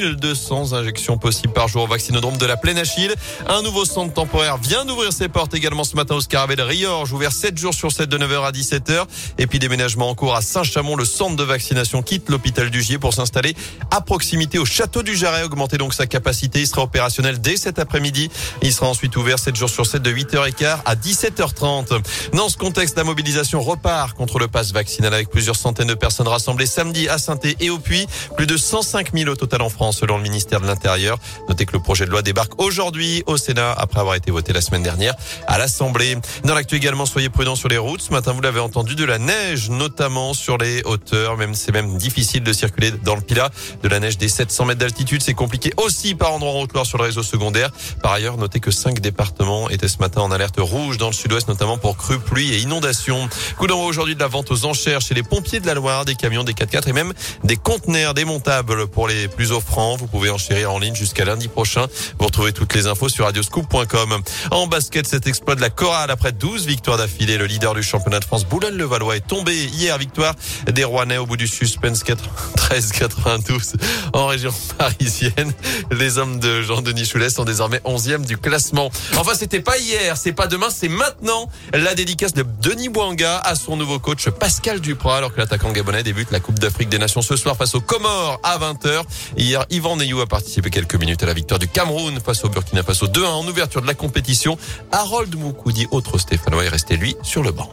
1200 injections possibles par jour au vaccinodrome de la Plaine Achille. Un nouveau centre temporaire vient d'ouvrir ses portes également ce matin au Scarabée de Riorge, ouvert 7 jours sur 7 de 9h à 17h. Et puis déménagement en cours à Saint-Chamond, le centre de vaccination quitte l'hôpital du Gier pour s'installer à proximité au château du Jarret, augmenter donc sa capacité. Il sera opérationnel dès cet après-midi. Il sera ensuite ouvert 7 jours sur 7 de 8h15 à 17h30. Dans ce contexte, la mobilisation repart contre le pass vaccinal avec plusieurs centaines de personnes rassemblées samedi à saint et au Puy. Plus de 105 000 au total en France selon le ministère de l'Intérieur. Notez que le projet de loi débarque aujourd'hui au Sénat après avoir été voté la semaine dernière à l'Assemblée. Dans l'actu également, soyez prudents sur les routes. Ce matin, vous l'avez entendu, de la neige, notamment sur les hauteurs. Même c'est même difficile de circuler dans le Pilat. De la neige des 700 mètres d'altitude, c'est compliqué aussi par endroits en Haute-Loire sur le réseau secondaire. Par ailleurs, notez que cinq départements étaient ce matin en alerte rouge dans le sud-ouest, notamment pour crues, pluie et inondations. Coup d'envoi aujourd'hui de la vente aux enchères chez les pompiers de la Loire, des camions, des 4x4 et même des conteneurs démontables pour les plus offrants. Vous pouvez enchérir en ligne jusqu'à lundi prochain. Vous retrouvez toutes les infos sur radioscoop.com. En basket, cet exploit de la chorale après 12 victoires d'affilée. Le leader du championnat de France, Boulogne-le-Valois, est tombé hier. Victoire des Rouennais au bout du suspense 13-92 en région parisienne. Les hommes de Jean-Denis Choulet sont désormais 11e du classement. Enfin, c'était pas hier, c'est pas demain, c'est maintenant la dédicace de Denis Bouanga à son nouveau coach Pascal Duprat alors que l'attaquant gabonais débute la Coupe d'Afrique des Nations ce soir face aux Comores à 20h. Hier, Yvan Neyou a participé quelques minutes à la victoire du Cameroun face au Burkina Faso 2-1 en ouverture de la compétition. Harold Moukoudi, autre Stéphanois, est resté lui sur le banc.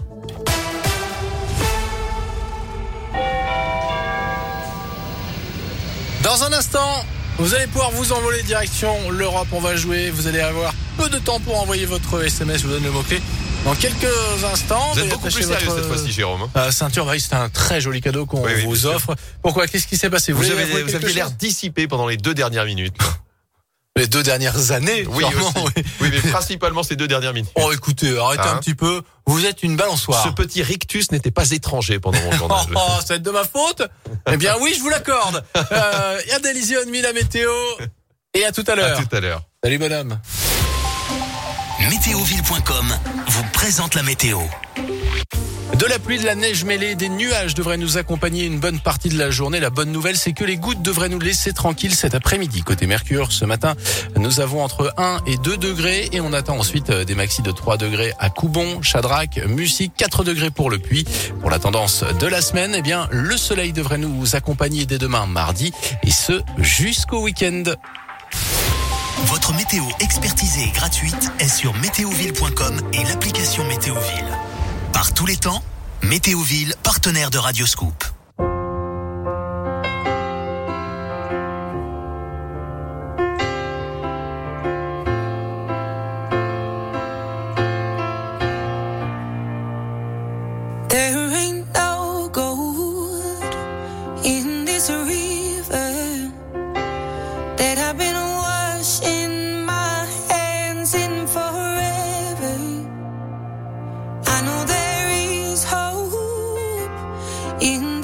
Dans un instant, vous allez pouvoir vous envoler direction l'Europe. On va jouer. Vous allez avoir peu de temps pour envoyer votre SMS. Je vous donne le mot-clé. Dans quelques instants, vous êtes beaucoup plus sérieux cette fois-ci, Jérôme. Hein. Euh, ceinture, c'est un très joli cadeau qu'on vous offre. Pourquoi? Qu'est-ce qui s'est passé? Vous, vous avez, vous aviez l'air dissipé pendant les deux dernières minutes. Les deux dernières années, oui, oui. oui, mais principalement ces deux dernières minutes. Oh, écoutez, arrêtez un hein? petit peu. Vous êtes une balançoire. Ce petit rictus n'était pas étranger pendant mon journal. oh, ça va être de ma faute Eh bien, oui, je vous l'accorde. Euh, y a mis la météo. Et à tout à l'heure. À tout à l'heure. Salut, madame. Météoville.com vous présente la météo. De la pluie, de la neige mêlée, des nuages devraient nous accompagner une bonne partie de la journée. La bonne nouvelle, c'est que les gouttes devraient nous laisser tranquilles cet après-midi. Côté Mercure, ce matin, nous avons entre 1 et 2 degrés et on attend ensuite euh, des maxis de 3 degrés à Coubon, Chadrac, Mussy, 4 degrés pour le Puy. Pour la tendance de la semaine, eh bien, le soleil devrait nous accompagner dès demain mardi et ce jusqu'au week-end. Votre météo expertisée et gratuite est sur météoville.com et l'application Météoville. Par tous les temps, Météoville, partenaire de Radioscoop. in